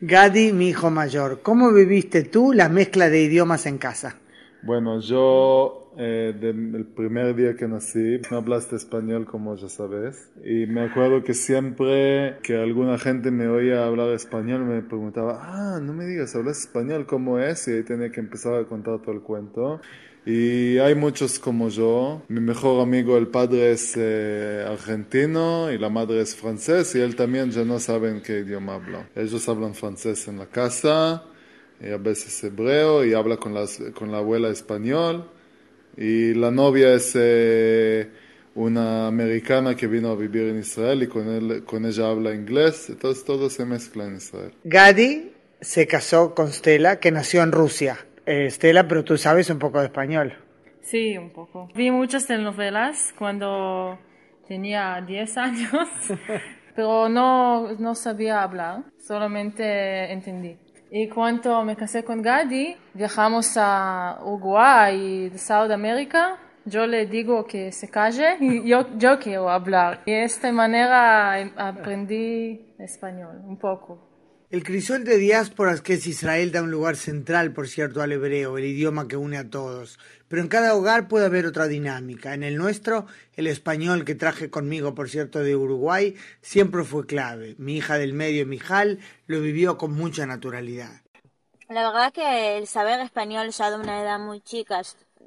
Gadi, mi hijo mayor, ¿cómo viviste tú la mezcla de idiomas en casa? Bueno, yo eh, del primer día que nací no hablaste español como ya sabes y me acuerdo que siempre que alguna gente me oía hablar español me preguntaba, ah, no me digas, ¿hablas español? ¿Cómo es? Y ahí tenía que empezar a contar todo el cuento. Y hay muchos como yo. Mi mejor amigo, el padre es eh, argentino y la madre es francés y él también ya no saben qué idioma habla. Ellos hablan francés en la casa y a veces hebreo y habla con, las, con la abuela español. Y la novia es eh, una americana que vino a vivir en Israel y con, él, con ella habla inglés. Entonces todo se mezcla en Israel. Gadi se casó con Stella, que nació en Rusia. Estela, pero tú sabes un poco de español. Sí, un poco. Vi muchas telenovelas cuando tenía 10 años, pero no, no sabía hablar, solamente entendí. Y cuando me casé con Gadi, viajamos a Uruguay y Sudamérica. Yo le digo que se calle y yo, yo quiero hablar. Y de esta manera aprendí español un poco. El crisol de diásporas que es Israel da un lugar central, por cierto, al hebreo, el idioma que une a todos. Pero en cada hogar puede haber otra dinámica. En el nuestro, el español que traje conmigo, por cierto, de Uruguay, siempre fue clave. Mi hija del medio, Mijal, lo vivió con mucha naturalidad. La verdad que el saber español ya de una edad muy chica,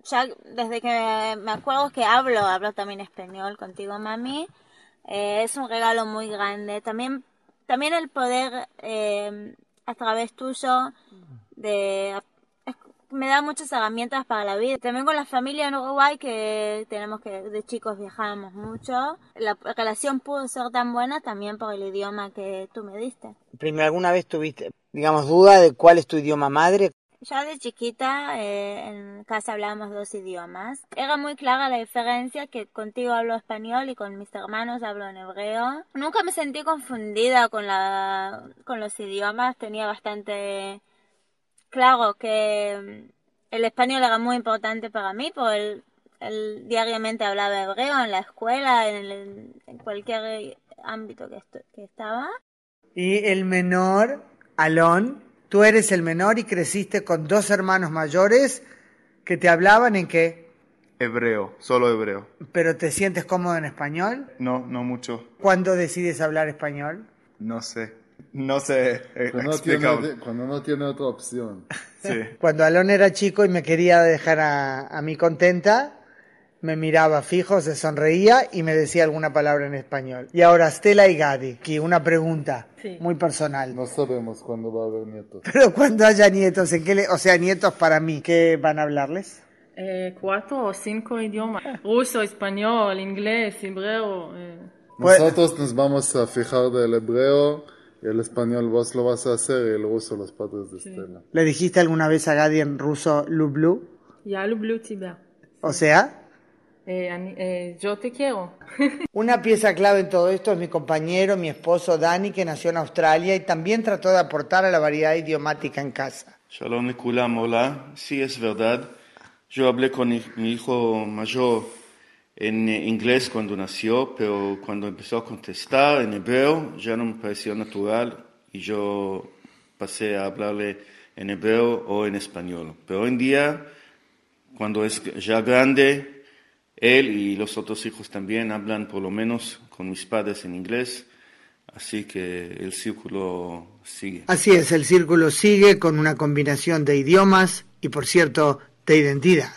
ya desde que me acuerdo que hablo, hablo también español contigo, mami, eh, es un regalo muy grande. También también el poder eh, a través tuyo de me da muchas herramientas para la vida. También con la familia en Uruguay que tenemos que de chicos viajábamos mucho. La relación pudo ser tan buena también por el idioma que tú me diste. Primero, ¿alguna vez tuviste, digamos, duda de cuál es tu idioma madre? Ya de chiquita eh, en casa hablábamos dos idiomas. Era muy clara la diferencia que contigo hablo español y con mis hermanos hablo en hebreo. Nunca me sentí confundida con, la, con los idiomas. Tenía bastante claro que mm, el español era muy importante para mí porque el, diariamente hablaba hebreo en la escuela, en, en cualquier ámbito que, que estaba. Y el menor, Alon, Tú eres el menor y creciste con dos hermanos mayores que te hablaban en qué? Hebreo, solo hebreo. ¿Pero te sientes cómodo en español? No, no mucho. ¿Cuándo decides hablar español? No sé. No sé. Eh, cuando, no tiene, cuando no tiene otra opción. Sí. Cuando Alon era chico y me quería dejar a, a mí contenta, me miraba fijo, se sonreía y me decía alguna palabra en español. Y ahora Stella y Gadi, que una pregunta muy personal. No sabemos cuándo va a haber nietos. Pero cuando haya nietos, ¿en qué le, o sea, nietos para mí, ¿qué van a hablarles? Eh, cuatro o cinco idiomas. Ruso, español, inglés, hebreo. Eh. Nosotros nos vamos a fijar del hebreo y el español vos lo vas a hacer y el ruso los padres de Stella. ¿Le dijiste alguna vez a Gadi en ruso Lublu? Ya, Lublu Tibia. O sea... Eh, eh, yo te quiero. Una pieza clave en todo esto es mi compañero, mi esposo Dani, que nació en Australia y también trató de aportar a la variedad idiomática en casa. Shalom Nikulam, hola. Sí, es verdad. Yo hablé con mi hijo mayor en inglés cuando nació, pero cuando empezó a contestar en hebreo ya no me pareció natural y yo pasé a hablarle en hebreo o en español. Pero hoy en día, cuando es ya grande, él y los otros hijos también hablan por lo menos con mis padres en inglés, así que el círculo sigue. Así es, el círculo sigue con una combinación de idiomas y, por cierto, de identidad.